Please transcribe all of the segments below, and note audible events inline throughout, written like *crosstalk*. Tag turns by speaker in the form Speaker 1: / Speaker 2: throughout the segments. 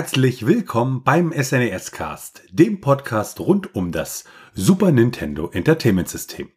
Speaker 1: herzlich willkommen beim SNES Cast, dem Podcast rund um das Super Nintendo Entertainment System.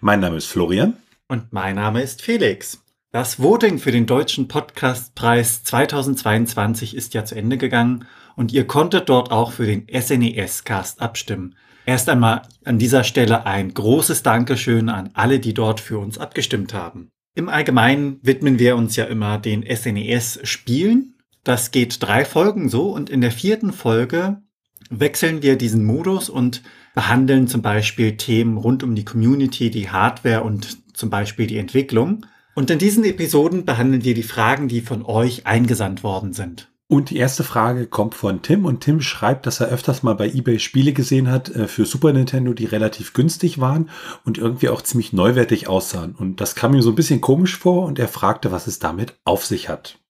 Speaker 1: Mein Name ist Florian.
Speaker 2: Und mein Name ist Felix. Das Voting für den Deutschen Podcastpreis 2022 ist ja zu Ende gegangen und ihr konntet dort auch für den SNES Cast abstimmen. Erst einmal an dieser Stelle ein großes Dankeschön an alle, die dort für uns abgestimmt haben. Im Allgemeinen widmen wir uns ja immer den SNES-Spielen das geht drei Folgen so und in der vierten Folge wechseln wir diesen Modus und behandeln zum Beispiel Themen rund um die Community, die Hardware und zum Beispiel die Entwicklung. Und in diesen Episoden behandeln wir die Fragen, die von euch eingesandt worden sind.
Speaker 1: Und die erste Frage kommt von Tim und Tim schreibt, dass er öfters mal bei eBay Spiele gesehen hat äh, für Super Nintendo, die relativ günstig waren und irgendwie auch ziemlich neuwertig aussahen. Und das kam ihm so ein bisschen komisch vor und er fragte, was es damit auf sich hat.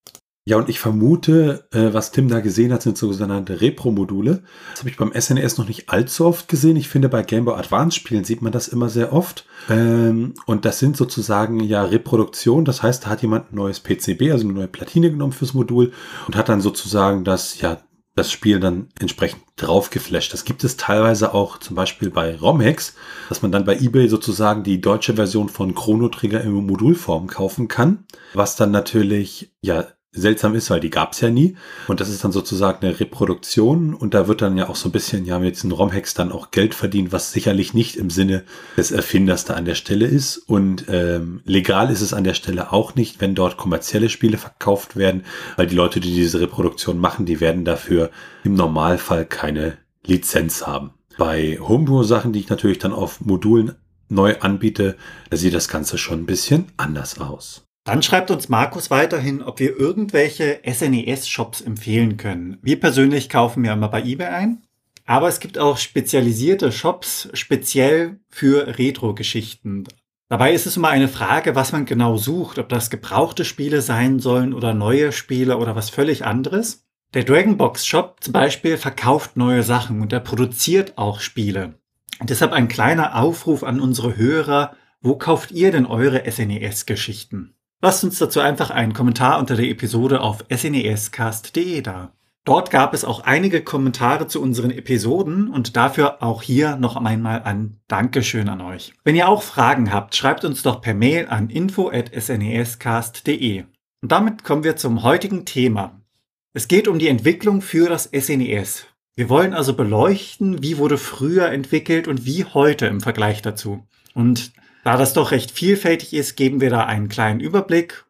Speaker 1: Ja, und ich vermute, äh, was Tim da gesehen hat, sind sogenannte Repro-Module. Das habe ich beim SNES noch nicht allzu oft gesehen. Ich finde, bei Game Boy Advance Spielen sieht man das immer sehr oft. Ähm, und das sind sozusagen ja Reproduktionen. Das heißt, da hat jemand ein neues PCB, also eine neue Platine genommen fürs Modul und hat dann sozusagen das, ja, das Spiel dann entsprechend draufgeflasht. Das gibt es teilweise auch zum Beispiel bei ROMHacks, dass man dann bei eBay sozusagen die deutsche Version von Chrono Trigger in Modulform kaufen kann, was dann natürlich ja seltsam ist, weil die gab es ja nie. Und das ist dann sozusagen eine Reproduktion und da wird dann ja auch so ein bisschen ja mit diesen ROM-Hacks dann auch Geld verdient, was sicherlich nicht im Sinne des Erfinders da an der Stelle ist. Und ähm, legal ist es an der Stelle auch nicht, wenn dort kommerzielle Spiele verkauft werden, weil die Leute, die diese Reproduktion machen, die werden dafür im Normalfall keine Lizenz haben. Bei Homebrew-Sachen, die ich natürlich dann auf Modulen neu anbiete, da sieht das Ganze schon ein bisschen anders aus.
Speaker 2: Dann schreibt uns Markus weiterhin, ob wir irgendwelche SNES-Shops empfehlen können. Wir persönlich kaufen ja immer bei eBay ein. Aber es gibt auch spezialisierte Shops speziell für Retro-Geschichten. Dabei ist es immer eine Frage, was man genau sucht, ob das gebrauchte Spiele sein sollen oder neue Spiele oder was völlig anderes. Der Dragonbox Shop zum Beispiel verkauft neue Sachen und er produziert auch Spiele. Und deshalb ein kleiner Aufruf an unsere Hörer, wo kauft ihr denn eure SNES-Geschichten? Lasst uns dazu einfach einen Kommentar unter der Episode auf snescast.de da. Dort gab es auch einige Kommentare zu unseren Episoden und dafür auch hier noch einmal ein Dankeschön an euch. Wenn ihr auch Fragen habt, schreibt uns doch per Mail an info@snescast.de. Und damit kommen wir zum heutigen Thema. Es geht um die Entwicklung für das SNES. Wir wollen also beleuchten, wie wurde früher entwickelt und wie heute im Vergleich dazu. Und da das doch recht vielfältig ist, geben wir da einen kleinen Überblick,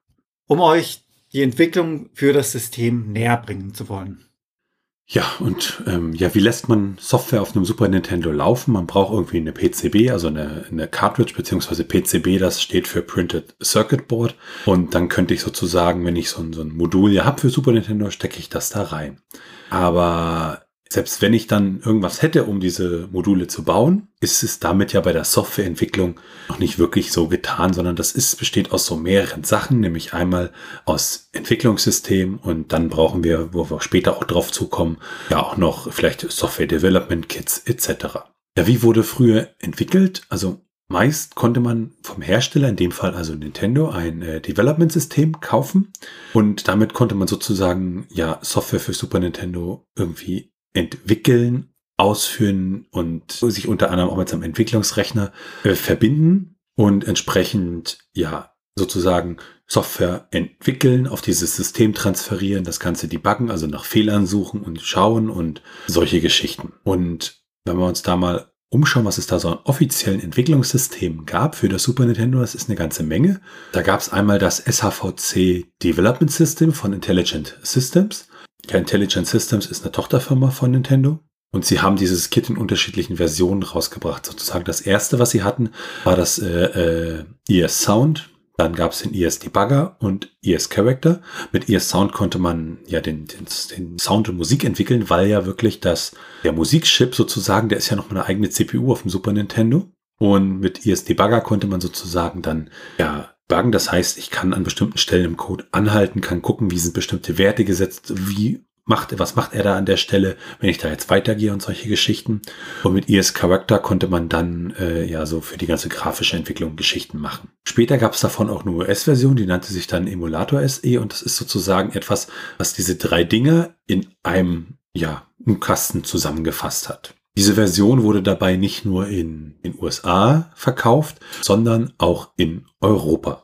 Speaker 2: um euch die Entwicklung für das System näher bringen zu wollen.
Speaker 1: Ja, und ähm, ja, wie lässt man Software auf einem Super Nintendo laufen? Man braucht irgendwie eine PCB, also eine, eine Cartridge beziehungsweise PCB, das steht für Printed Circuit Board. Und dann könnte ich sozusagen, wenn ich so ein, so ein Modul ja habe für Super Nintendo, stecke ich das da rein. Aber selbst wenn ich dann irgendwas hätte, um diese Module zu bauen, ist es damit ja bei der Softwareentwicklung noch nicht wirklich so getan, sondern das ist, besteht aus so mehreren Sachen, nämlich einmal aus Entwicklungssystem und dann brauchen wir, wo wir später auch drauf zukommen, ja auch noch vielleicht Software Development Kits etc. Ja, wie wurde früher entwickelt? Also Meist konnte man vom Hersteller, in dem Fall also Nintendo, ein äh, Development-System kaufen und damit konnte man sozusagen ja Software für Super Nintendo irgendwie entwickeln, ausführen und sich unter anderem auch mit seinem Entwicklungsrechner äh, verbinden und entsprechend ja sozusagen Software entwickeln, auf dieses System transferieren, das Ganze debuggen, also nach Fehlern suchen und schauen und solche Geschichten. Und wenn wir uns da mal umschauen, was es da so an offiziellen Entwicklungssystemen gab für das Super Nintendo, das ist eine ganze Menge. Da gab es einmal das SHVC Development System von Intelligent Systems. Ja, Intelligent Systems ist eine Tochterfirma von Nintendo. Und sie haben dieses Kit in unterschiedlichen Versionen rausgebracht. Sozusagen das erste, was sie hatten, war das äh, äh, ES Sound. Dann gab es den ES Debugger und ES Character. Mit ES Sound konnte man ja den, den, den Sound und Musik entwickeln, weil ja wirklich das, der Musikchip sozusagen, der ist ja noch eine eigene CPU auf dem Super Nintendo. Und mit ES Debugger konnte man sozusagen dann ja Buggen. Das heißt, ich kann an bestimmten Stellen im Code anhalten, kann gucken, wie sind bestimmte Werte gesetzt, wie macht, was macht er da an der Stelle, wenn ich da jetzt weitergehe und solche Geschichten. Und mit ES Character konnte man dann äh, ja so für die ganze grafische Entwicklung Geschichten machen. Später gab es davon auch eine US-Version, die nannte sich dann Emulator SE und das ist sozusagen etwas, was diese drei Dinge in einem ja, einen Kasten zusammengefasst hat. Diese Version wurde dabei nicht nur in den USA verkauft, sondern auch in Europa.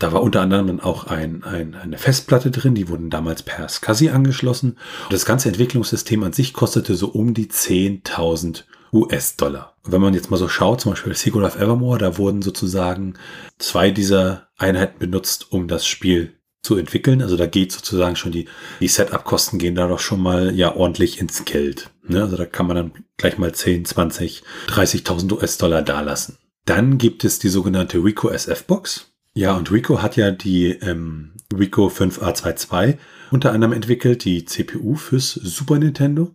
Speaker 1: Da war unter anderem dann auch ein, ein, eine Festplatte drin, die wurden damals per SCSI angeschlossen. Und das ganze Entwicklungssystem an sich kostete so um die 10.000 US-Dollar. Wenn man jetzt mal so schaut, zum Beispiel Secret of Evermore, da wurden sozusagen zwei dieser Einheiten benutzt, um das Spiel zu entwickeln. Also da geht sozusagen schon die, die Setup-Kosten gehen da doch schon mal ja ordentlich ins Geld. Ne? Also da kann man dann gleich mal 10, 20, 30.000 US-Dollar dalassen. Dann gibt es die sogenannte Rico SF-Box. Ja, und Rico hat ja die ähm, Rico 5A22 unter anderem entwickelt, die CPU fürs Super Nintendo.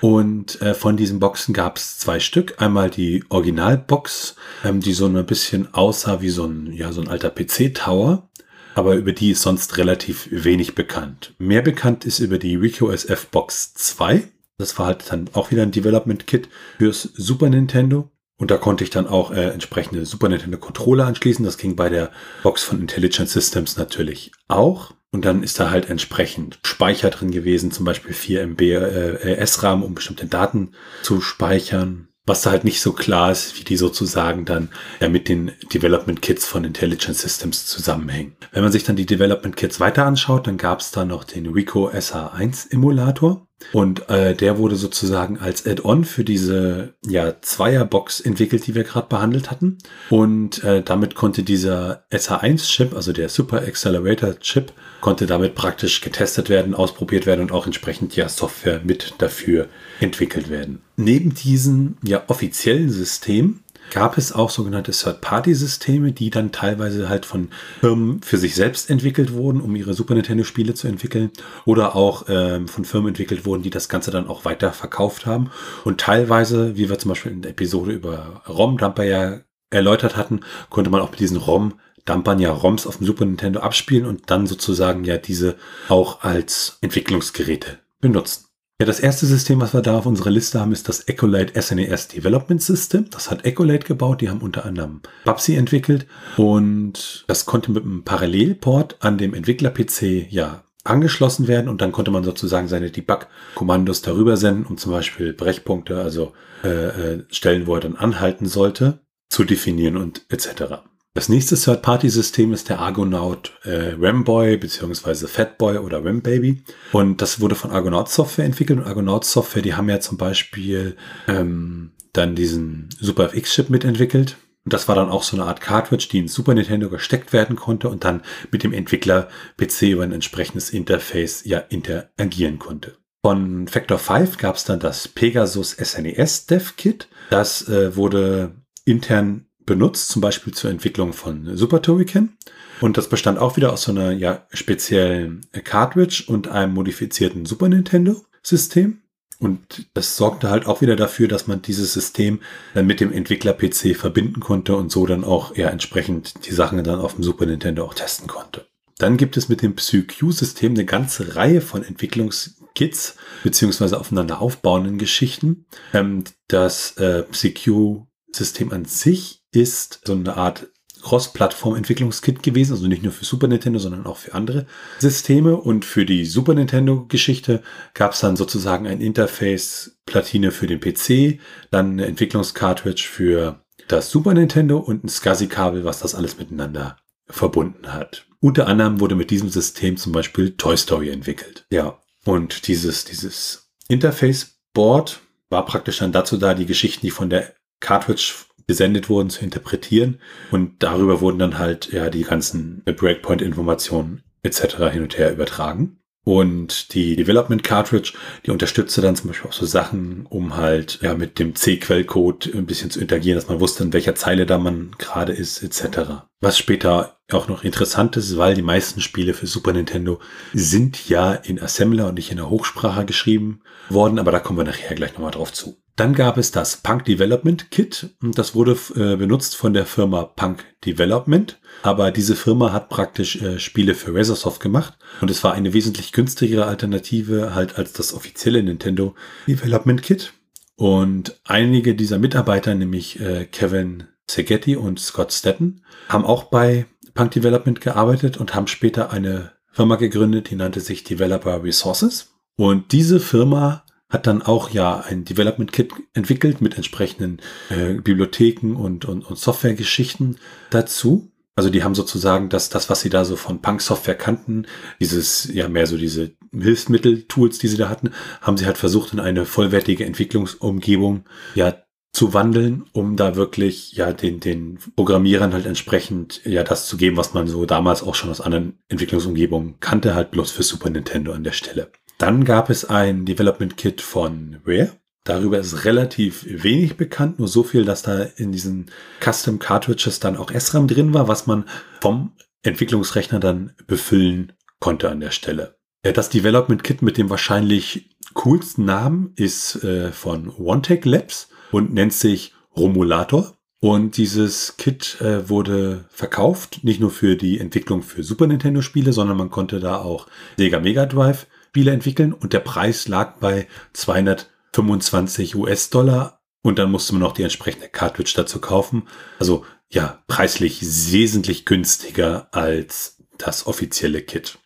Speaker 1: Und äh, von diesen Boxen gab es zwei Stück. Einmal die Originalbox, ähm, die so ein bisschen aussah wie so ein, ja, so ein alter PC-Tower. Aber über die ist sonst relativ wenig bekannt. Mehr bekannt ist über die Rico SF Box 2. Das war halt dann auch wieder ein Development Kit fürs Super Nintendo. Und da konnte ich dann auch äh, entsprechende Super Nintendo Controller anschließen. Das ging bei der Box von Intelligent Systems natürlich auch. Und dann ist da halt entsprechend Speicher drin gewesen, zum Beispiel 4 MB äh, SRAM, um bestimmte Daten zu speichern. Was da halt nicht so klar ist, wie die sozusagen dann ja, mit den Development Kits von Intelligent Systems zusammenhängen. Wenn man sich dann die Development Kits weiter anschaut, dann gab es da noch den Rico SH1 Emulator. Und äh, der wurde sozusagen als Add-on für diese ja, Zweierbox entwickelt, die wir gerade behandelt hatten. Und äh, damit konnte dieser SH1-Chip, also der Super Accelerator-Chip, konnte damit praktisch getestet werden, ausprobiert werden und auch entsprechend ja Software mit dafür entwickelt werden. Neben diesem ja offiziellen System gab es auch sogenannte Third-Party-Systeme, die dann teilweise halt von Firmen für sich selbst entwickelt wurden, um ihre Super Nintendo-Spiele zu entwickeln, oder auch ähm, von Firmen entwickelt wurden, die das Ganze dann auch weiter verkauft haben. Und teilweise, wie wir zum Beispiel in der Episode über ROM-Dumper ja erläutert hatten, konnte man auch mit diesen ROM Dampern ja ROMs auf dem Super Nintendo abspielen und dann sozusagen ja diese auch als Entwicklungsgeräte benutzen. Ja, das erste System, was wir da auf unserer Liste haben, ist das Ecolate SNES Development System. Das hat Ecolate gebaut. Die haben unter anderem Babsi entwickelt und das konnte mit einem Parallelport an dem Entwickler-PC ja angeschlossen werden und dann konnte man sozusagen seine Debug-Kommandos darüber senden, um zum Beispiel Brechpunkte, also äh, äh Stellen, wo er dann anhalten sollte, zu definieren und etc. Das nächste Third-Party-System ist der Argonaut äh, Ramboy beziehungsweise Fatboy oder Rambaby. Und das wurde von Argonaut Software entwickelt. Und Argonaut Software, die haben ja zum Beispiel ähm, dann diesen Super FX-Chip mitentwickelt. Und das war dann auch so eine Art Cartridge, die in Super Nintendo gesteckt werden konnte und dann mit dem Entwickler PC über ein entsprechendes Interface ja interagieren konnte. Von Factor 5 gab es dann das Pegasus SNES Dev Kit. Das äh, wurde intern benutzt, zum Beispiel zur Entwicklung von Super Turrican. Und das bestand auch wieder aus so einer ja, speziellen Cartridge und einem modifizierten Super Nintendo System. Und das sorgte halt auch wieder dafür, dass man dieses System dann mit dem Entwickler-PC verbinden konnte und so dann auch ja entsprechend die Sachen dann auf dem Super Nintendo auch testen konnte. Dann gibt es mit dem PsyQ-System eine ganze Reihe von Entwicklungskits beziehungsweise aufeinander aufbauenden Geschichten. Ähm, das äh, PsyQ-System an sich ist so eine Art Cross-Plattform-Entwicklungskit gewesen, also nicht nur für Super Nintendo, sondern auch für andere Systeme. Und für die Super Nintendo-Geschichte gab es dann sozusagen ein Interface-Platine für den PC, dann eine Entwicklungscartridge für das Super Nintendo und ein SCSI-Kabel, was das alles miteinander verbunden hat. Unter anderem wurde mit diesem System zum Beispiel Toy Story entwickelt. Ja, und dieses, dieses Interface-Board war praktisch dann dazu da, die Geschichten, die von der Cartridge gesendet wurden, zu interpretieren. Und darüber wurden dann halt ja die ganzen Breakpoint-Informationen etc. hin und her übertragen. Und die Development Cartridge, die unterstützte dann zum Beispiel auch so Sachen, um halt ja mit dem C-Quellcode ein bisschen zu interagieren, dass man wusste, in welcher Zeile da man gerade ist, etc. Was später auch noch interessant ist, weil die meisten Spiele für Super Nintendo sind ja in Assembler und nicht in der Hochsprache geschrieben worden, aber da kommen wir nachher gleich nochmal drauf zu. Dann gab es das Punk Development Kit und das wurde äh, benutzt von der Firma Punk Development. Aber diese Firma hat praktisch äh, Spiele für Razorsoft gemacht und es war eine wesentlich günstigere Alternative halt als das offizielle Nintendo Development Kit. Und einige dieser Mitarbeiter, nämlich äh, Kevin Segetti und Scott Stetton, haben auch bei Punk Development gearbeitet und haben später eine Firma gegründet, die nannte sich Developer Resources. Und diese Firma hat dann auch ja ein Development Kit entwickelt mit entsprechenden äh, Bibliotheken und, und, und Softwaregeschichten dazu. Also die haben sozusagen das, das, was sie da so von Punk-Software kannten, dieses, ja, mehr so diese Hilfsmittel-Tools, die sie da hatten, haben sie halt versucht, in eine vollwertige Entwicklungsumgebung, ja, zu wandeln, um da wirklich, ja, den, den Programmierern halt entsprechend, ja, das zu geben, was man so damals auch schon aus anderen Entwicklungsumgebungen kannte, halt bloß für Super Nintendo an der Stelle. Dann gab es ein Development Kit von Rare. Darüber ist relativ wenig bekannt, nur so viel, dass da in diesen Custom Cartridges dann auch SRAM drin war, was man vom Entwicklungsrechner dann befüllen konnte an der Stelle. Das Development Kit mit dem wahrscheinlich coolsten Namen ist äh, von OneTech Labs und nennt sich Romulator. Und dieses Kit äh, wurde verkauft, nicht nur für die Entwicklung für Super Nintendo Spiele, sondern man konnte da auch Sega Mega Drive Spiele entwickeln und der Preis lag bei 225 US-Dollar und dann musste man noch die entsprechende Cartridge dazu kaufen. Also ja, preislich wesentlich günstiger als das offizielle Kit.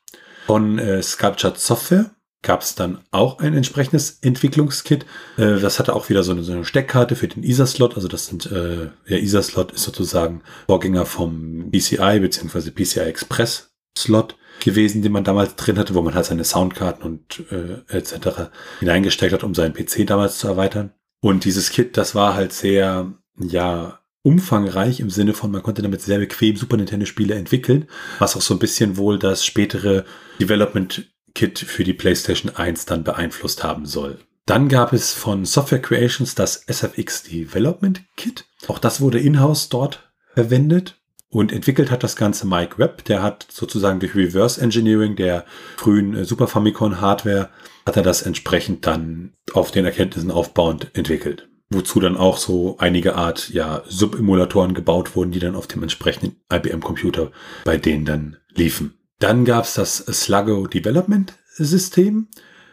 Speaker 1: Von äh, Sculptured Software gab es dann auch ein entsprechendes Entwicklungskit. Äh, das hatte auch wieder so eine, so eine Steckkarte für den ISA-Slot. Also das sind, äh, der ISA-Slot ist sozusagen Vorgänger vom PCI bzw. PCI Express Slot gewesen, den man damals drin hatte, wo man halt seine Soundkarten und äh, etc. hineingesteckt hat, um seinen PC damals zu erweitern. Und dieses Kit, das war halt sehr, ja, umfangreich im Sinne von, man konnte damit sehr bequem Super Nintendo Spiele entwickeln, was auch so ein bisschen wohl das spätere Development Kit für die PlayStation 1 dann beeinflusst haben soll. Dann gab es von Software Creations das SFX Development Kit. Auch das wurde in-house dort verwendet. Und entwickelt hat das Ganze Mike Webb, der hat sozusagen durch Reverse Engineering der frühen äh, Super Famicom Hardware, hat er das entsprechend dann auf den Erkenntnissen aufbauend entwickelt. Wozu dann auch so einige Art, ja, Sub-Emulatoren gebaut wurden, die dann auf dem entsprechenden IBM-Computer bei denen dann liefen. Dann gab's das Sluggo Development System.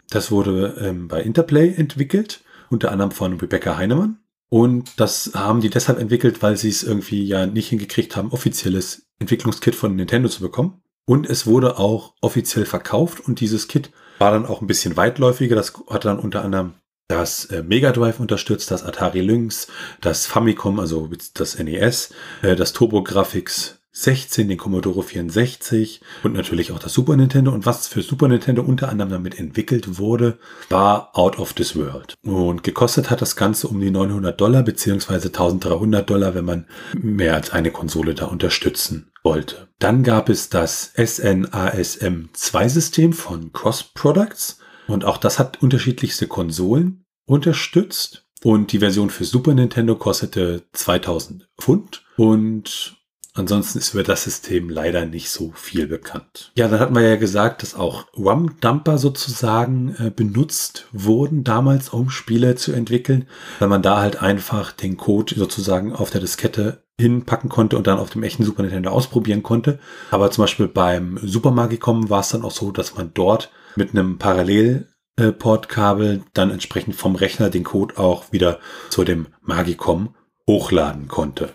Speaker 1: Das wurde ähm, bei Interplay entwickelt, unter anderem von Rebecca Heinemann. Und das haben die deshalb entwickelt, weil sie es irgendwie ja nicht hingekriegt haben, offizielles Entwicklungskit von Nintendo zu bekommen. Und es wurde auch offiziell verkauft und dieses Kit war dann auch ein bisschen weitläufiger. Das hat dann unter anderem das äh, Mega Drive unterstützt, das Atari Lynx, das Famicom, also das NES, äh, das TurboGrafx 16, den Commodore 64 und natürlich auch das Super Nintendo. Und was für Super Nintendo unter anderem damit entwickelt wurde, war Out of This World. Und gekostet hat das Ganze um die 900 Dollar beziehungsweise 1300 Dollar, wenn man mehr als eine Konsole da unterstützen wollte. Dann gab es das SNASM 2 System von Cross Products. Und auch das hat unterschiedlichste Konsolen unterstützt. Und die Version für Super Nintendo kostete 2000 Pfund. Und Ansonsten ist über das System leider nicht so viel bekannt. Ja, dann hatten wir ja gesagt, dass auch RAM-Dumper sozusagen äh, benutzt wurden damals, um Spiele zu entwickeln, weil man da halt einfach den Code sozusagen auf der Diskette hinpacken konnte und dann auf dem echten Super Nintendo ausprobieren konnte. Aber zum Beispiel beim Super Magicom war es dann auch so, dass man dort mit einem Parallelportkabel dann entsprechend vom Rechner den Code auch wieder zu dem Magicom hochladen konnte.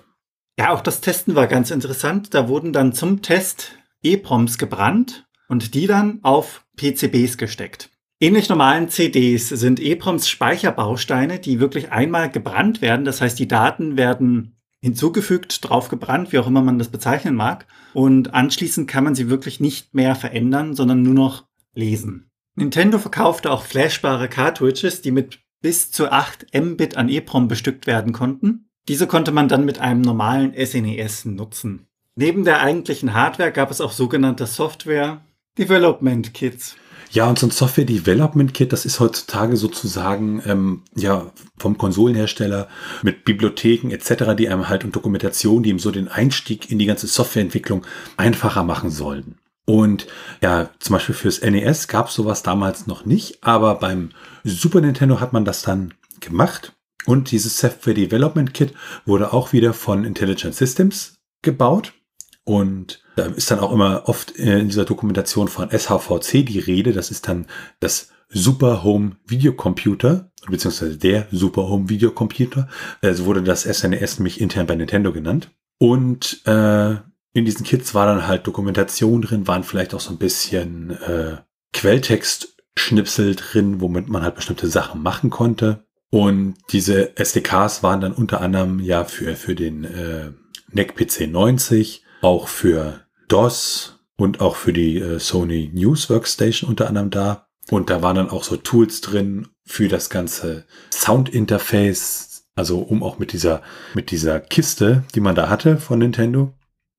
Speaker 2: Ja, auch das Testen war ganz interessant. Da wurden dann zum Test EPROMs gebrannt und die dann auf PCBs gesteckt. Ähnlich normalen CDs sind EPROMs Speicherbausteine, die wirklich einmal gebrannt werden. Das heißt, die Daten werden hinzugefügt, drauf gebrannt, wie auch immer man das bezeichnen mag. Und anschließend kann man sie wirklich nicht mehr verändern, sondern nur noch lesen. Nintendo verkaufte auch flashbare Cartridges, die mit bis zu 8 Mbit an EPROM bestückt werden konnten. Diese konnte man dann mit einem normalen SNES e nutzen. Neben der eigentlichen Hardware gab es auch sogenannte Software Development Kits.
Speaker 1: Ja, und so ein Software Development Kit, das ist heutzutage sozusagen ähm, ja vom Konsolenhersteller mit Bibliotheken etc., die einem halt und Dokumentation, die ihm so den Einstieg in die ganze Softwareentwicklung einfacher machen sollen. Und ja, zum Beispiel fürs NES gab es sowas damals noch nicht, aber beim Super Nintendo hat man das dann gemacht Und dieses Software Development Kit wurde auch wieder von Intelligent Systems gebaut. Und da ist dann auch immer oft in dieser Dokumentation von SHVC die Rede. Das ist dann das Super Home Videocomputer, beziehungsweise der Super Home Videocomputer. Also wurde das SNES nämlich intern bei Nintendo genannt. Und äh, in diesen Kits war dann halt Dokumentation drin, waren vielleicht auch so ein bisschen äh, Quelltext-Schnipsel drin, womit man halt bestimmte Sachen machen konnte. Und diese SDKs waren dann unter anderem ja für, für den äh, NEC PC 90, auch für DOS und auch für die äh, Sony News Workstation unter anderem da. Und da waren dann auch so Tools drin für das ganze Sound-Interface, also um auch mit dieser, mit dieser Kiste, die man da hatte von Nintendo,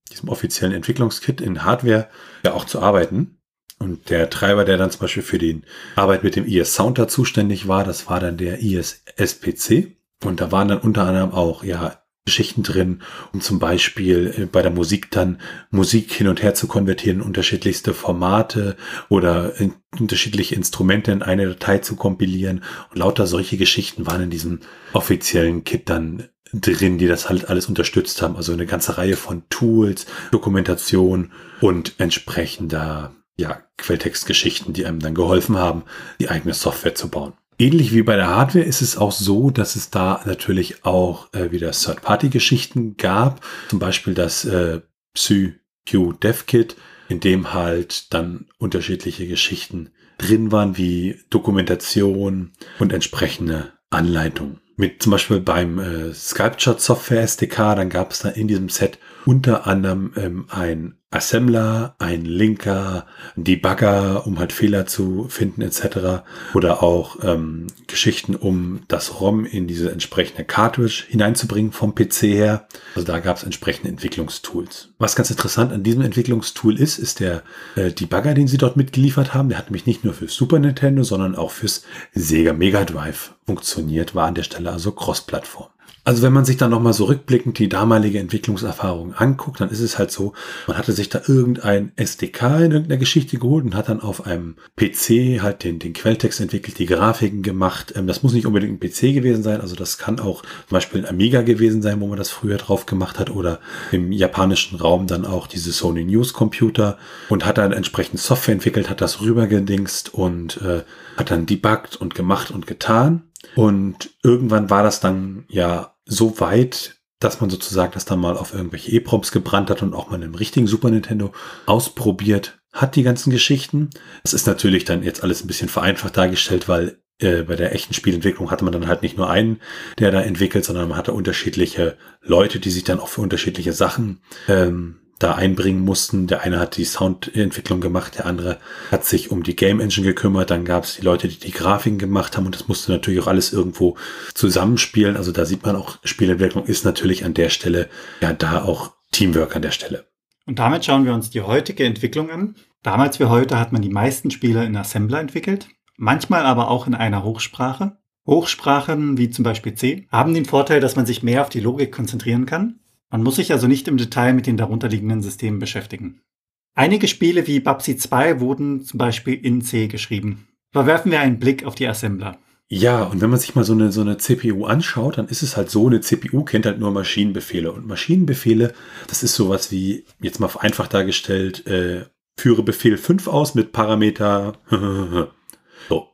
Speaker 1: diesem offiziellen Entwicklungskit in Hardware ja auch zu arbeiten. Und der Treiber, der dann zum Beispiel für die Arbeit mit dem IS Sounder zuständig war, das war dann der IS SPC. Und da waren dann unter anderem auch, ja, Geschichten drin, um zum Beispiel äh, bei der Musik dann Musik hin und her zu konvertieren, unterschiedlichste Formate oder in unterschiedliche Instrumente in eine Datei zu kompilieren. Und lauter solche Geschichten waren in diesem offiziellen Kit dann drin, die das halt alles unterstützt haben. Also eine ganze Reihe von Tools, Dokumentation und entsprechender ja, Quelltextgeschichten, die einem dann geholfen haben, die eigene Software zu bauen. Ähnlich wie bei der Hardware ist es auch so, dass es da natürlich auch äh, wieder Third-Party-Geschichten gab. Zum Beispiel das äh, PsyQ DevKit, in dem halt dann unterschiedliche Geschichten drin waren, wie Dokumentation und entsprechende Anleitungen mit zum Beispiel beim äh, Sculpture Software SDK, dann gab es da in diesem Set unter anderem ähm, ein Assembler, ein Linker, Debugger, um halt Fehler zu finden etc. Oder auch ähm, Geschichten, um das ROM in diese entsprechende Cartridge hineinzubringen vom PC her. Also da gab es entsprechende Entwicklungstools. Was ganz interessant an diesem Entwicklungstool ist, ist der äh, Debugger, den sie dort mitgeliefert haben. Der hat nämlich nicht nur für Super Nintendo, sondern auch fürs Sega Mega Drive funktioniert, war an der Stelle also Cross-Plattform. Also wenn man sich dann nochmal so rückblickend die damalige Entwicklungserfahrung anguckt, dann ist es halt so, man hatte sich da irgendein SDK in irgendeiner Geschichte geholt und hat dann auf einem PC halt den, den Quelltext entwickelt, die Grafiken gemacht. Ähm, das muss nicht unbedingt ein PC gewesen sein, also das kann auch zum Beispiel ein Amiga gewesen sein, wo man das früher drauf gemacht hat oder im japanischen Raum dann auch diese Sony News Computer und hat dann entsprechend Software entwickelt, hat das rübergedingst und äh, hat dann debuggt und gemacht und getan. Und irgendwann war das dann ja so weit, dass man sozusagen das dann mal auf irgendwelche EPROMs gebrannt hat und auch mal im richtigen Super Nintendo ausprobiert hat, die ganzen Geschichten. Das ist natürlich dann jetzt alles ein bisschen vereinfacht dargestellt, weil äh, bei der echten Spielentwicklung hatte man dann halt nicht nur einen, der da entwickelt, sondern man hatte unterschiedliche Leute, die sich dann auch für unterschiedliche Sachen ähm, da einbringen mussten. Der eine hat die Soundentwicklung gemacht, der andere hat sich um die Game Engine gekümmert. Dann gab es die Leute, die die Grafiken gemacht haben und das musste natürlich auch alles irgendwo zusammenspielen. Also da sieht man auch, Spielentwicklung ist natürlich an der Stelle ja da auch Teamwork an der Stelle.
Speaker 2: Und damit schauen wir uns die heutige Entwicklung an. Damals wie heute hat man die meisten Spiele in Assembler entwickelt, manchmal aber auch in einer Hochsprache. Hochsprachen wie zum Beispiel C haben den Vorteil, dass man sich mehr auf die Logik konzentrieren kann man muss sich also nicht im Detail mit den darunterliegenden Systemen beschäftigen. Einige Spiele wie Babsy 2 wurden zum Beispiel in C geschrieben. Verwerfen wir einen Blick auf die Assembler.
Speaker 1: Ja, und wenn man sich mal so eine, so eine CPU anschaut, dann ist es halt so, eine CPU kennt halt nur Maschinenbefehle. Und Maschinenbefehle, das ist sowas wie, jetzt mal vereinfacht dargestellt, äh, führe Befehl 5 aus mit Parameter. *laughs* so.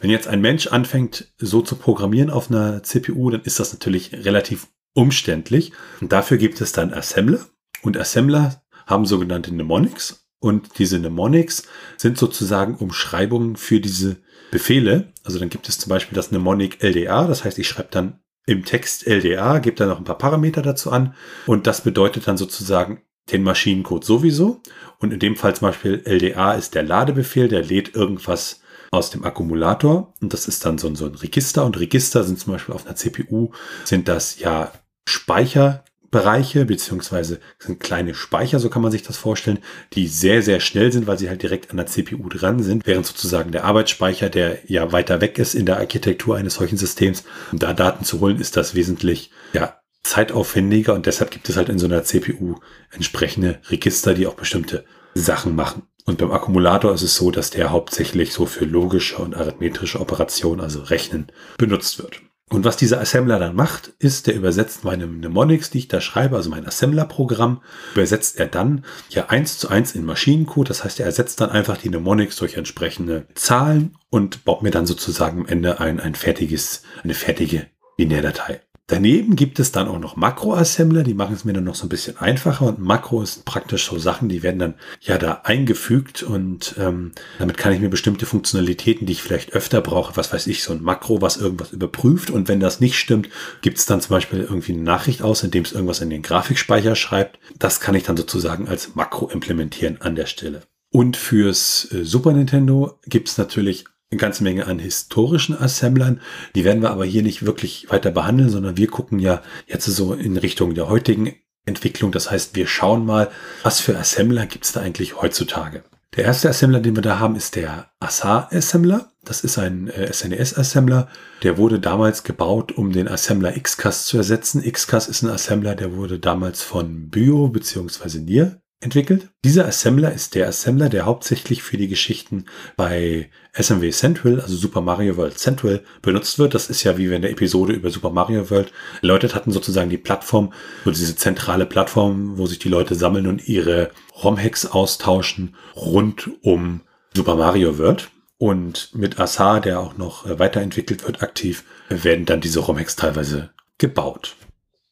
Speaker 1: Wenn jetzt ein Mensch anfängt, so zu programmieren auf einer CPU, dann ist das natürlich relativ umständlich. Und dafür gibt es dann Assembler. Und Assembler haben sogenannte Mnemonics. Und diese Mnemonics sind sozusagen Umschreibungen für diese Befehle. Also dann gibt es zum Beispiel das Mnemonic LDA. Das heißt, ich schreibe dann im Text LDA, gebe dann noch ein paar Parameter dazu an. Und das bedeutet dann sozusagen den Maschinencode sowieso. Und in dem Fall zum Beispiel LDA ist der Ladebefehl, der lädt irgendwas aus dem Akkumulator. Und das ist dann so ein, so ein Register. Und Register sind zum Beispiel auf einer CPU, sind das ja Speicherbereiche, beziehungsweise sind kleine Speicher, so kann man sich das vorstellen, die sehr, sehr schnell sind, weil sie halt direkt an der CPU dran sind, während sozusagen der Arbeitsspeicher, der ja weiter weg ist in der Architektur eines solchen Systems, um da Daten zu holen, ist das wesentlich, ja, zeitaufwendiger und deshalb gibt es halt in so einer CPU entsprechende Register, die auch bestimmte Sachen machen. Und beim Akkumulator ist es so, dass der hauptsächlich so für logische und arithmetische Operationen, also Rechnen, benutzt wird. Und was dieser Assembler dann macht, ist, der übersetzt meine Mnemonics, die ich da schreibe, also mein Assembler-Programm, übersetzt er dann ja eins zu eins in Maschinencode. Das heißt, er ersetzt dann einfach die Mnemonics durch entsprechende Zahlen und baut mir dann sozusagen am Ende ein, ein fertiges, eine fertige Binärdatei. Daneben gibt es dann auch noch Makro-Assembler, die machen es mir dann noch so ein bisschen einfacher und Makro ist praktisch so Sachen, die werden dann ja da eingefügt und ähm, damit kann ich mir bestimmte Funktionalitäten, die ich vielleicht öfter brauche, was weiß ich, so ein Makro, was irgendwas überprüft und wenn das nicht stimmt, gibt es dann zum Beispiel irgendwie eine Nachricht aus, indem es irgendwas in den Grafikspeicher schreibt. Das kann ich dann sozusagen als Makro implementieren an der Stelle. Und fürs äh, Super Nintendo gibt es natürlich eine ganze Menge an historischen Assemblern. Die werden wir aber hier nicht wirklich weiter behandeln, sondern wir gucken ja jetzt so in Richtung der heutigen Entwicklung. Das heißt, wir schauen mal, was für Assembler gibt es da eigentlich heutzutage. Der erste Assembler, den wir da haben, ist der Assar-Assembler. Das ist ein äh, SNES-Assembler. Der wurde damals gebaut, um den Assembler XCAS zu ersetzen. XCAS ist ein Assembler, der wurde damals von Bio bzw. Nier entwickelt. Dieser Assembler ist der Assembler, der hauptsächlich für die Geschichten bei SMW Central, also Super Mario World Central, benutzt wird. Das ist ja, wie wir in der Episode über Super Mario World erläutert hatten, sozusagen die Plattform, so diese zentrale Plattform, wo sich die Leute sammeln und ihre ROM-Hacks austauschen rund um Super Mario World. Und mit Asar, der auch noch weiterentwickelt wird, aktiv, werden dann diese ROM-Hacks teilweise gebaut.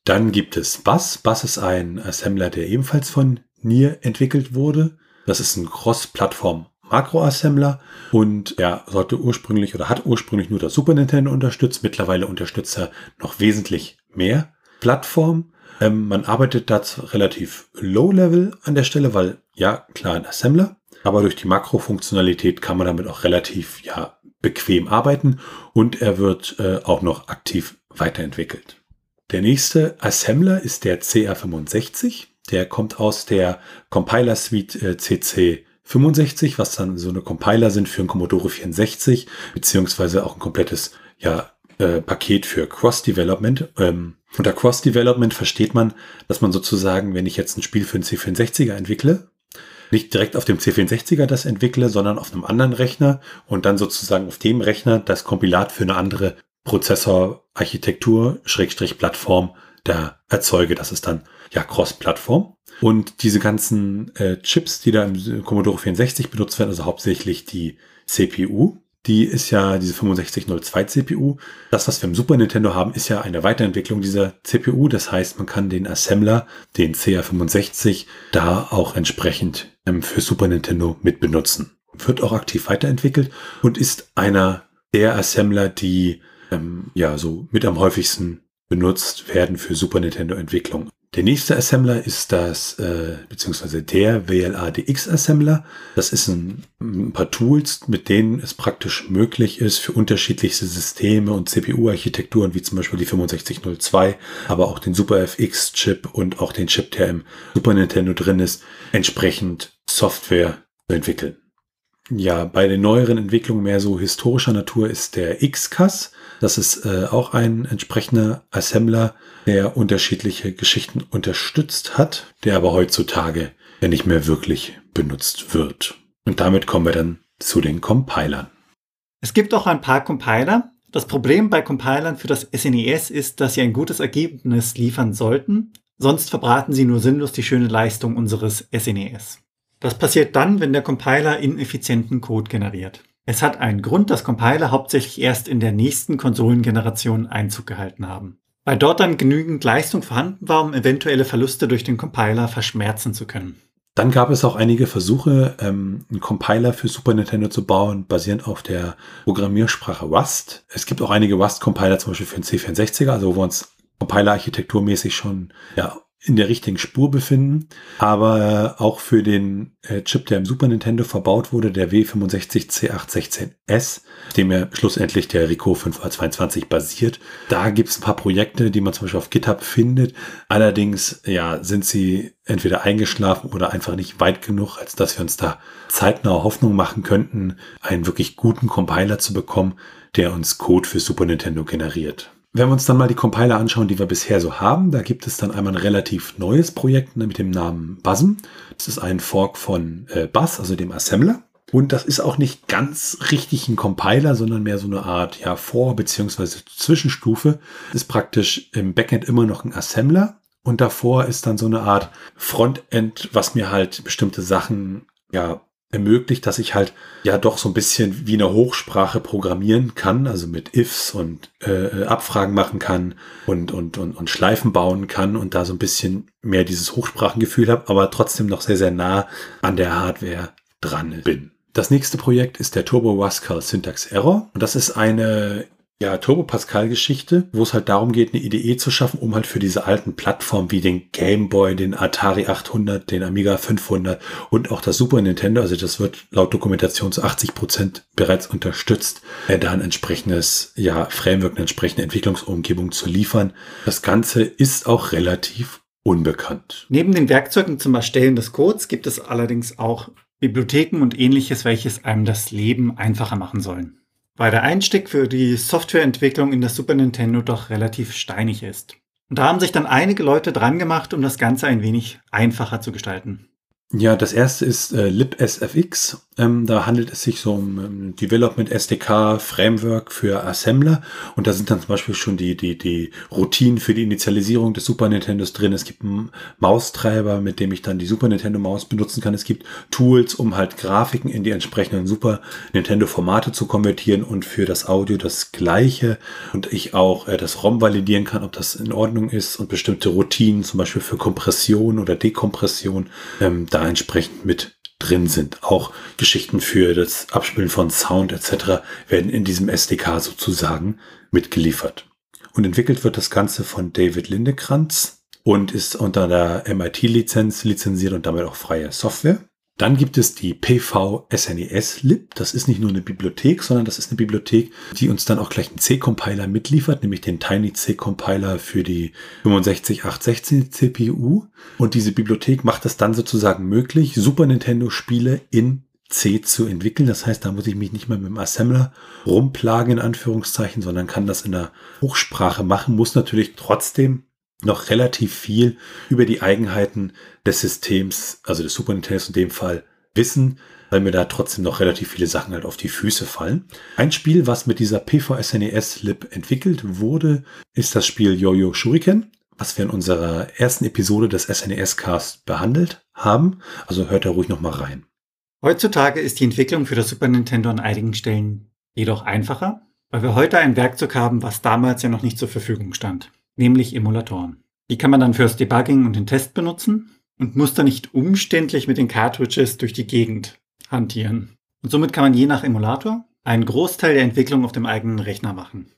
Speaker 1: Dann gibt es Bass. Bass ist ein Assembler, der ebenfalls von Nier entwickelt wurde. Das ist ein Cross-Plattform Makroassembler und er sollte ursprünglich oder hat ursprünglich nur das Super Nintendo unterstützt. Mittlerweile unterstützt er noch wesentlich mehr Plattformen. Ähm, man arbeitet da relativ low-level an der Stelle, weil ja, klar, ein Assembler, aber durch die Makrofunktionalität kann man damit auch relativ ja, bequem arbeiten und er wird äh, auch noch aktiv weiterentwickelt. Der nächste Assembler ist der CR65. Der kommt aus der Compiler Suite äh, CC 65, was dann so eine Compiler sind für ein Commodore 64, beziehungsweise auch ein komplettes ja, äh, Paket für Cross-Development. Ähm, unter Cross-Development versteht man, dass man sozusagen, wenn ich jetzt ein Spiel für einen C64er entwickle, nicht direkt auf dem C64er das entwickle, sondern auf einem anderen Rechner und dann sozusagen auf dem Rechner das Kompilat für eine andere Prozessorarchitektur, Schrägstrich Plattform da erzeuge. Das ist dann ja Cross-Plattform. Und diese ganzen äh, Chips, die da im Commodore 64 benutzt werden, also hauptsächlich die CPU, die ist ja diese 6502 CPU. Das, was wir im Super Nintendo haben, ist ja eine Weiterentwicklung dieser CPU. Das heißt, man kann den Assembler, den CA65, da auch entsprechend ähm, für Super Nintendo mit benutzen. Wird auch aktiv weiterentwickelt und ist einer der Assembler, die ähm, ja so mit am häufigsten benutzt werden für Super Nintendo Entwicklung. Der nächste Assembler ist das, äh, beziehungsweise der WLADX Assembler. Das ist ein, ein paar Tools, mit denen es praktisch möglich ist, für unterschiedlichste Systeme und CPU-Architekturen, wie zum Beispiel die 6502, aber auch den Super FX Chip und auch den Chip, der im Super Nintendo drin ist, entsprechend Software zu entwickeln. Ja, bei den neueren Entwicklungen mehr so historischer Natur ist der XCAS. Das ist äh, auch ein entsprechender Assembler, der unterschiedliche Geschichten unterstützt hat, der aber heutzutage ja nicht mehr wirklich benutzt wird. Und damit kommen wir dann zu den Compilern.
Speaker 2: Es gibt auch ein paar Compiler. Das Problem bei Compilern für das SNES e ist, dass sie ein gutes Ergebnis liefern sollten, sonst verbraten sie nur sinnlos die schöne Leistung unseres SNES. E das passiert dann, wenn der Compiler ineffizienten Code generiert. Es hat einen Grund, dass Compiler hauptsächlich erst in der nächsten Konsolengeneration Einzug gehalten haben. Weil dort dann genügend Leistung vorhanden war, um eventuelle Verluste durch den Compiler verschmerzen zu können.
Speaker 1: Dann gab es auch einige Versuche, ähm, einen Compiler für Super Nintendo zu bauen, basierend auf der Programmiersprache Rust. Es gibt auch einige Rust-Compiler, zum Beispiel für den C64er, also wo wir uns Compiler-architekturmäßig schon ja, in der richtigen Spur befinden. Aber auch für den äh, Chip, der im Super Nintendo verbaut wurde, der W65C816S, dem ja schlussendlich der Rico 5A22 basiert, da gibt es ein paar Projekte, die man zum Beispiel auf GitHub findet. Allerdings ja, sind sie entweder eingeschlafen oder einfach nicht weit genug, als dass wir uns da zeitnah Hoffnung machen könnten, einen wirklich guten Compiler zu bekommen, der uns Code für Super Nintendo generiert. Wenn wir uns dann mal die Compiler anschauen, die wir bisher so haben, da gibt es dann einmal ein relativ neues Projekt ne, mit dem Namen BUSM. Das ist ein Fork von äh, Buzz, also dem Assembler. Und das ist auch nicht ganz richtig ein Compiler, sondern mehr so eine Art ja, Vor- bzw. Zwischenstufe. Ist praktisch im Backend immer noch ein Assembler. Und davor ist dann so eine Art Frontend, was mir halt bestimmte Sachen ja ermöglicht, dass ich halt ja doch so ein bisschen wie eine Hochsprache programmieren kann, also mit Ifs und äh, Abfragen machen kann und, und, und, und Schleifen bauen kann und da so ein bisschen mehr dieses Hochsprachengefühl habe, aber trotzdem noch sehr, sehr nah an der Hardware dran bin. Das nächste Projekt ist der Turbo Rascal Syntax Error und das ist eine ja, Turbo Pascal-Geschichte, wo es halt darum geht, eine IDE zu schaffen, um halt für diese alten Plattformen wie den Game Boy, den Atari 800, den Amiga 500 und auch das Super Nintendo, also das wird laut Dokumentation zu 80 Prozent bereits unterstützt, äh, da ein entsprechendes, ja, Framework, eine entsprechende Entwicklungsumgebung zu liefern. Das Ganze ist auch relativ unbekannt.
Speaker 2: Neben den Werkzeugen zum Erstellen des Codes gibt es allerdings auch Bibliotheken und ähnliches, welches einem das Leben einfacher machen sollen weil der Einstieg für die Softwareentwicklung in das Super Nintendo doch relativ steinig ist. Und da haben sich dann einige Leute dran gemacht, um das Ganze ein wenig einfacher zu gestalten.
Speaker 1: Ja, das erste ist äh, libsfx. Ähm, da handelt es sich so um ähm, Development SDK Framework für Assembler. Und da sind dann zum Beispiel schon die, die, die Routinen für die Initialisierung des Super Nintendos drin. Es gibt einen Maustreiber, mit dem ich dann die Super Nintendo Maus benutzen kann. Es gibt Tools, um halt Grafiken in die entsprechenden Super Nintendo Formate zu konvertieren und für das Audio das gleiche. Und ich auch äh, das ROM validieren kann, ob das in Ordnung ist und bestimmte Routinen, zum Beispiel für Kompression oder Dekompression, ähm, da entsprechend mit drin sind. Auch Geschichten für das Abspielen von Sound etc. werden in diesem SDK sozusagen mitgeliefert. Und entwickelt wird das Ganze von David Lindekranz und ist unter der MIT-Lizenz lizenziert und damit auch freie Software. Dann gibt es die PV-SNES-Lib. Das ist nicht nur eine Bibliothek, sondern das ist eine Bibliothek, die uns dann auch gleich einen C-Compiler mitliefert, nämlich den Tiny C-Compiler für die 65816 CPU. Und diese Bibliothek macht es dann sozusagen möglich, Super Nintendo-Spiele in C zu entwickeln. Das heißt, da muss ich mich nicht mehr mit dem Assembler rumplagen, in Anführungszeichen, sondern kann das in der Hochsprache machen, muss natürlich trotzdem noch relativ viel über die Eigenheiten des Systems, also des Super Nintendo in dem Fall, wissen, weil mir da trotzdem noch relativ viele Sachen halt auf die Füße fallen. Ein Spiel, was mit dieser PVSNES-Lib entwickelt wurde, ist das Spiel Yo-Yo Shuriken, was wir in unserer ersten Episode des SNES-Cast behandelt haben. Also hört da ruhig noch mal rein.
Speaker 2: Heutzutage ist die Entwicklung für das Super Nintendo an einigen Stellen jedoch einfacher, weil wir heute ein Werkzeug haben, was damals ja noch nicht zur Verfügung stand nämlich Emulatoren. Die kann man dann fürs Debugging und den Test benutzen und muss dann nicht umständlich mit den Cartridges durch die Gegend hantieren. Und somit kann man je nach Emulator einen Großteil der Entwicklung auf dem eigenen Rechner machen.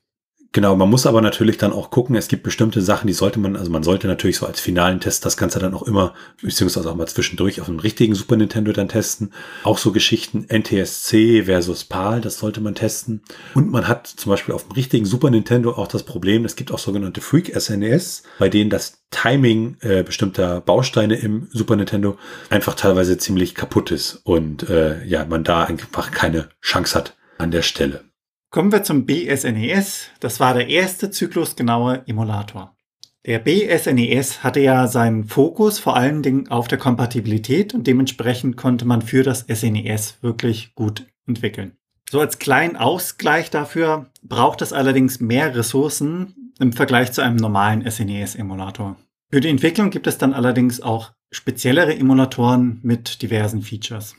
Speaker 1: Genau, man muss aber natürlich dann auch gucken, es gibt bestimmte Sachen, die sollte man, also man sollte natürlich so als finalen Test das Ganze dann auch immer, beziehungsweise auch mal zwischendurch auf einem richtigen Super Nintendo dann testen. Auch so Geschichten NTSC versus PAL, das sollte man testen. Und man hat zum Beispiel auf dem richtigen Super Nintendo auch das Problem, es gibt auch sogenannte Freak SNES, bei denen das Timing äh, bestimmter Bausteine im Super Nintendo einfach teilweise ziemlich kaputt ist und äh, ja, man da einfach keine Chance hat an der Stelle.
Speaker 2: Kommen wir zum BSNES. E das war der erste zyklusgenaue Emulator. Der BSNES e hatte ja seinen Fokus vor allen Dingen auf der Kompatibilität und dementsprechend konnte man für das SNES e wirklich gut entwickeln. So als kleinen Ausgleich dafür braucht es allerdings mehr Ressourcen im Vergleich zu einem normalen SNES-Emulator. Für die Entwicklung gibt es dann allerdings auch speziellere Emulatoren mit diversen Features.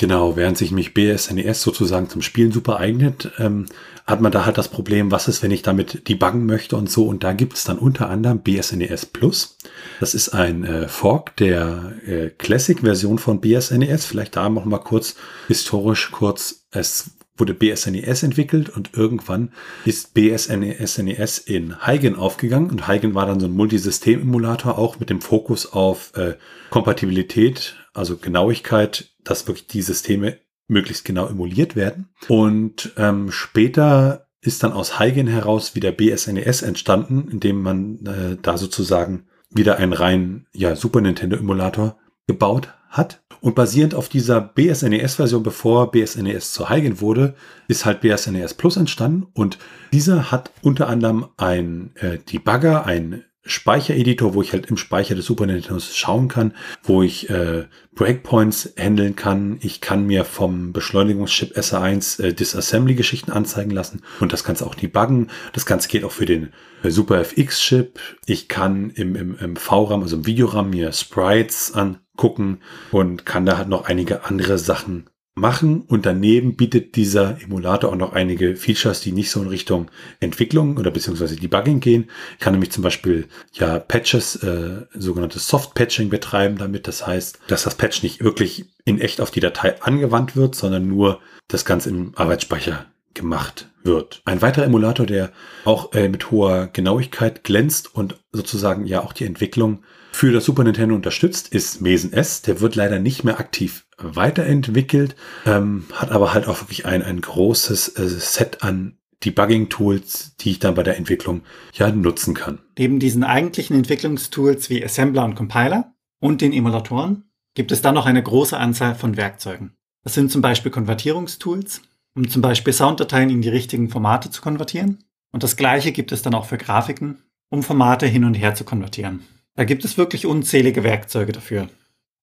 Speaker 1: Genau, während sich mich BSNES sozusagen zum Spielen super eignet, ähm, hat man da halt das Problem, was ist, wenn ich damit debuggen möchte und so. Und da gibt es dann unter anderem BSNES Plus. Das ist ein äh, Fork der äh, Classic-Version von BSNES. Vielleicht da noch mal kurz historisch kurz. Es wurde BSNES entwickelt und irgendwann ist BSNES in Heigen aufgegangen und Heigen war dann so ein Multisystem-Emulator auch mit dem Fokus auf äh, Kompatibilität, also Genauigkeit dass wirklich die Systeme möglichst genau emuliert werden. Und ähm, später ist dann aus Heigen heraus wieder BSNES e entstanden, indem man äh, da sozusagen wieder einen reinen ja, Super Nintendo Emulator gebaut hat. Und basierend auf dieser BSNES-Version, bevor BSNES zu Heigen wurde, ist halt BSNES Plus entstanden. Und dieser hat unter anderem ein äh, Debugger, ein Speichereditor, wo ich halt im Speicher des Super Nintendo schauen kann, wo ich äh, Breakpoints handeln kann. Ich kann mir vom Beschleunigungschip SR1 äh, Disassembly-Geschichten anzeigen lassen und das Ganze auch debuggen. Das Ganze geht auch für den äh, Super FX-Chip. Ich kann im, im, im VRAM, also im Videoram, mir Sprites angucken und kann da halt noch einige andere Sachen machen und daneben bietet dieser Emulator auch noch einige Features, die nicht so in Richtung Entwicklung oder beziehungsweise Debugging gehen. Ich kann nämlich zum Beispiel ja Patches, äh, sogenanntes Soft-Patching betreiben damit. Das heißt, dass das Patch nicht wirklich in echt auf die Datei angewandt wird, sondern nur das Ganze im Arbeitsspeicher gemacht wird. Ein weiterer Emulator, der auch äh, mit hoher Genauigkeit glänzt und sozusagen ja auch die Entwicklung für das Super Nintendo unterstützt, ist Mesen S. Der wird leider nicht mehr aktiv weiterentwickelt, ähm, hat aber halt auch wirklich ein, ein großes äh, Set an Debugging-Tools, die ich dann bei der Entwicklung ja nutzen kann.
Speaker 2: Neben diesen eigentlichen Entwicklungstools wie Assembler und Compiler und den Emulatoren gibt es dann noch eine große Anzahl von Werkzeugen. Das sind zum Beispiel Konvertierungstools, um zum Beispiel Sounddateien in die richtigen Formate zu konvertieren. Und das gleiche gibt es dann auch für Grafiken, um Formate hin und her zu konvertieren. Da gibt es wirklich unzählige Werkzeuge dafür.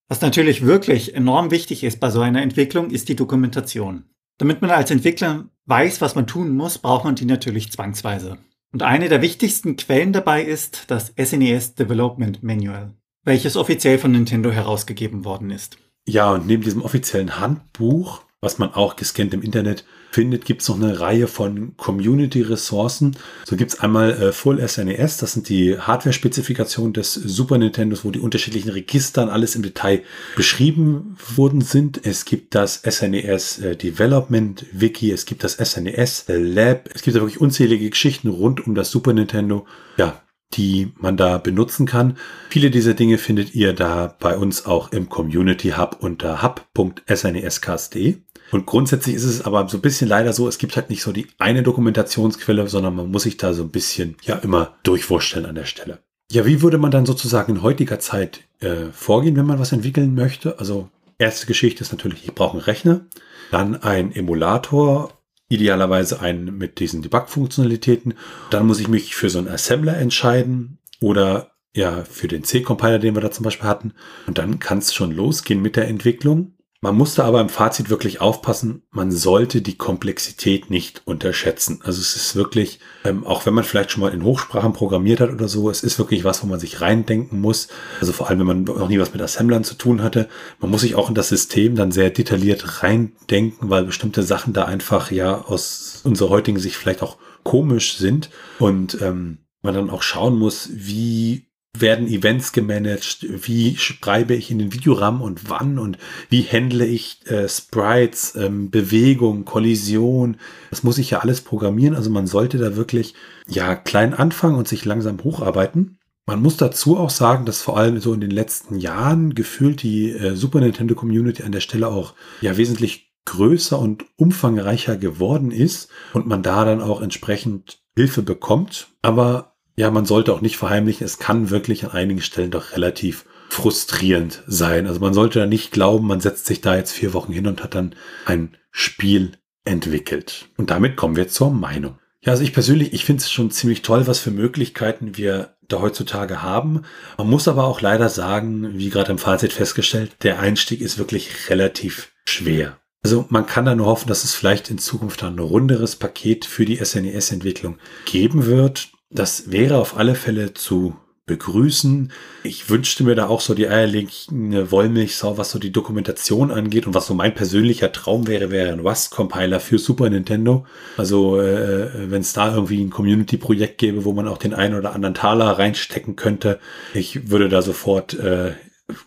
Speaker 2: Was natürlich wirklich enorm wichtig ist bei so einer Entwicklung, ist die Dokumentation. Damit man als Entwickler weiß, was man tun muss, braucht man die natürlich zwangsweise. Und eine der wichtigsten Quellen dabei ist das SNES e Development Manual, welches offiziell von Nintendo herausgegeben worden ist.
Speaker 1: Ja, und neben diesem offiziellen Handbuch was man auch gescannt im Internet findet, gibt es noch eine Reihe von Community-Ressourcen. So gibt es einmal äh, Full SNES, e das sind die Hardware-Spezifikationen des Super Nintendos, wo die unterschiedlichen Registern alles im Detail beschrieben worden sind. Es gibt das SNES äh, Development Wiki, es gibt das SNES äh, Lab, es gibt da wirklich unzählige Geschichten rund um das Super Nintendo. Ja, die man da benutzen kann. Viele dieser Dinge findet ihr da bei uns auch im Community Hub unter hub.snescast.de. Und grundsätzlich ist es aber so ein bisschen leider so, es gibt halt nicht so die eine Dokumentationsquelle, sondern man muss sich da so ein bisschen ja immer durchvorstellen an der Stelle. Ja, wie würde man dann sozusagen in heutiger Zeit äh, vorgehen, wenn man was entwickeln möchte? Also erste Geschichte ist natürlich, ich brauche einen Rechner, dann ein Emulator idealerweise einen mit diesen Debug-Funktionalitäten. Dann muss ich mich für so einen Assembler entscheiden oder ja, für den C-Compiler, den wir da zum Beispiel hatten. Und dann kann es schon losgehen mit der Entwicklung. Man musste aber im Fazit wirklich aufpassen, man sollte die Komplexität nicht unterschätzen. Also es ist wirklich, ähm, auch wenn man vielleicht schon mal in Hochsprachen programmiert hat oder so, es ist wirklich was, wo man sich reindenken muss. Also vor allem, wenn man noch nie was mit Assemblern zu tun hatte, man muss sich auch in das System dann sehr detailliert reindenken, weil bestimmte Sachen da einfach ja aus unserer heutigen Sicht vielleicht auch komisch sind und ähm, man dann auch schauen muss, wie werden Events gemanagt, wie schreibe ich in den Videorahmen und wann und wie handle ich äh, Sprites, ähm, Bewegung, Kollision. Das muss ich ja alles programmieren. Also man sollte da wirklich ja klein anfangen und sich langsam hocharbeiten. Man muss dazu auch sagen, dass vor allem so in den letzten Jahren gefühlt die äh, Super Nintendo Community an der Stelle auch ja wesentlich größer und umfangreicher geworden ist und man da dann auch entsprechend Hilfe bekommt. Aber ja, man sollte auch nicht verheimlichen, es kann wirklich an einigen Stellen doch relativ frustrierend sein. Also man sollte da nicht glauben, man setzt sich da jetzt vier Wochen hin und hat dann ein Spiel entwickelt. Und damit kommen wir zur Meinung. Ja, also ich persönlich, ich finde es schon ziemlich toll, was für Möglichkeiten wir da heutzutage haben. Man muss aber auch leider sagen, wie gerade im Fazit festgestellt, der Einstieg ist wirklich relativ schwer. Also man kann da nur hoffen, dass es vielleicht in Zukunft ein runderes Paket für die SNES-Entwicklung geben wird. Das wäre auf alle Fälle zu begrüßen. Ich wünschte mir da auch so die eierlegende Wollmilchsau, was so die Dokumentation angeht und was so mein persönlicher Traum wäre, wäre ein Rust-Compiler für Super Nintendo. Also äh, wenn es da irgendwie ein Community-Projekt gäbe, wo man auch den einen oder anderen Taler reinstecken könnte, ich würde da sofort äh,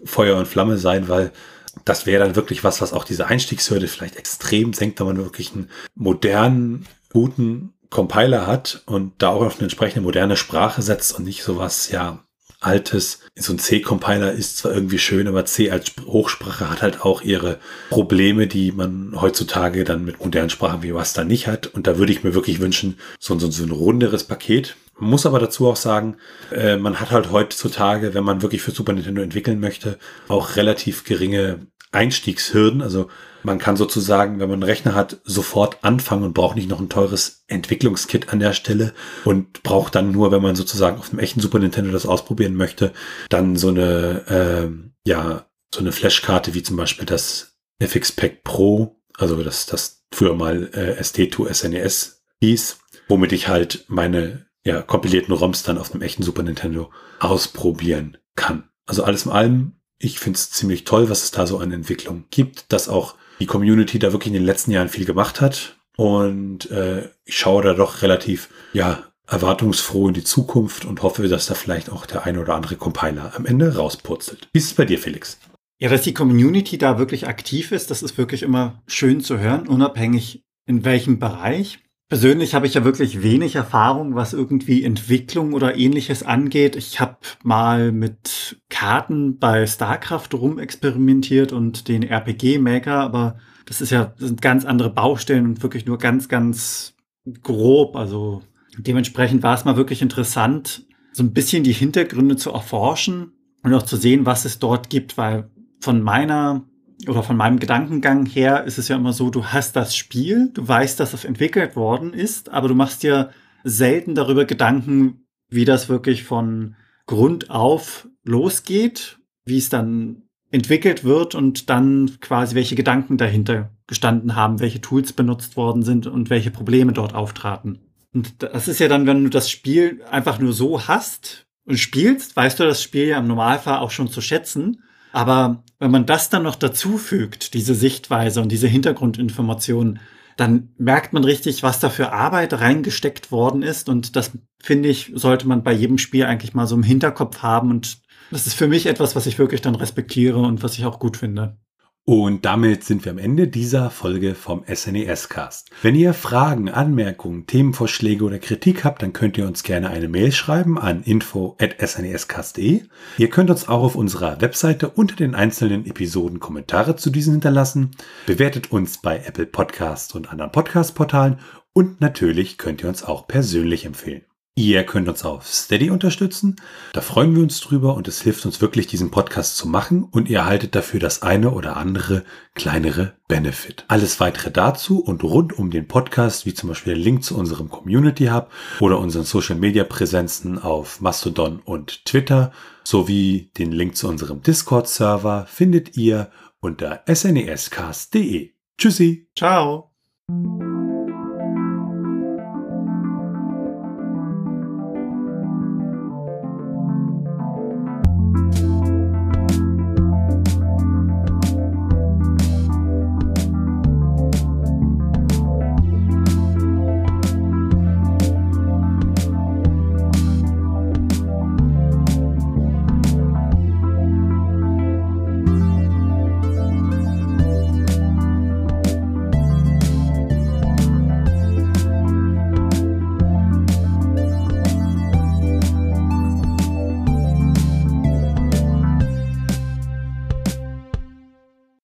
Speaker 1: Feuer und Flamme sein, weil das wäre dann wirklich was, was auch diese Einstiegshürde vielleicht extrem senkt, wenn man wirklich einen modernen, guten Compiler hat und da auch auf eine entsprechende moderne Sprache setzt und nicht sowas, ja, altes. So ein C-Compiler ist zwar irgendwie schön, aber C als Hochsprache hat halt auch ihre Probleme, die man heutzutage dann mit modernen Sprachen wie was da nicht hat. Und da würde ich mir wirklich wünschen, so, so, so ein runderes Paket. Man muss aber dazu auch sagen, äh, man hat halt heutzutage, wenn man wirklich für Super Nintendo entwickeln möchte, auch relativ geringe Einstiegshürden. Also man kann sozusagen, wenn man einen Rechner hat, sofort anfangen und braucht nicht noch ein teures Entwicklungskit an der Stelle und braucht dann nur, wenn man sozusagen auf einem echten Super Nintendo das ausprobieren möchte, dann so eine, äh, ja, so eine Flashkarte wie zum Beispiel das FX Pack Pro, also das, das früher mal äh, ST2 SNES hieß, womit ich halt meine ja, kompilierten ROMs dann auf einem echten Super Nintendo ausprobieren kann. Also alles in allem, ich finde es ziemlich toll, was es da so an Entwicklung gibt, dass auch die Community da wirklich in den letzten Jahren viel gemacht hat. Und äh, ich schaue da doch relativ, ja, erwartungsfroh in die Zukunft und hoffe, dass da vielleicht auch der eine oder andere Compiler am Ende rauspurzelt. Wie ist es bei dir, Felix?
Speaker 2: Ja, dass die Community da wirklich aktiv ist, das ist wirklich immer schön zu hören, unabhängig in welchem Bereich. Persönlich habe ich ja wirklich wenig Erfahrung, was irgendwie Entwicklung oder ähnliches angeht. Ich habe mal mit Karten bei StarCraft rumexperimentiert und den RPG-Maker, aber das ist ja das sind ganz andere Baustellen und wirklich nur ganz, ganz grob. Also dementsprechend war es mal wirklich interessant, so ein bisschen die Hintergründe zu erforschen und auch zu sehen, was es dort gibt, weil von meiner oder von meinem Gedankengang her ist es ja immer so, du hast das Spiel, du weißt, dass es entwickelt worden ist, aber du machst dir selten darüber Gedanken, wie das wirklich von Grund auf losgeht, wie es dann entwickelt wird und dann quasi welche Gedanken dahinter gestanden haben, welche Tools benutzt worden sind und welche Probleme dort auftraten. Und das ist ja dann, wenn du das Spiel einfach nur so hast und spielst, weißt du das Spiel ja im Normalfall auch schon zu schätzen. Aber wenn man das dann noch dazu fügt, diese Sichtweise und diese Hintergrundinformationen, dann merkt man richtig, was da für Arbeit reingesteckt worden ist. Und das, finde ich, sollte man bei jedem Spiel eigentlich mal so im Hinterkopf haben. Und das ist für mich etwas, was ich wirklich dann respektiere und was ich auch gut finde.
Speaker 1: Und damit sind wir am Ende dieser Folge vom SNES Cast. Wenn ihr Fragen, Anmerkungen, Themenvorschläge oder Kritik habt, dann könnt ihr uns gerne eine Mail schreiben an info@snescast.de. Ihr könnt uns auch auf unserer Webseite unter den einzelnen Episoden Kommentare zu diesen hinterlassen. Bewertet uns bei Apple Podcasts und anderen Podcast-Portalen und natürlich könnt ihr uns auch persönlich empfehlen. Ihr könnt uns auf Steady unterstützen. Da freuen wir uns drüber und es hilft uns wirklich, diesen Podcast zu machen und ihr erhaltet dafür das eine oder andere kleinere Benefit. Alles weitere dazu und rund um den Podcast, wie zum Beispiel der Link zu unserem Community Hub oder unseren Social Media Präsenzen auf Mastodon und Twitter sowie den Link zu unserem Discord Server findet ihr unter snescast.de. Tschüssi.
Speaker 2: Ciao.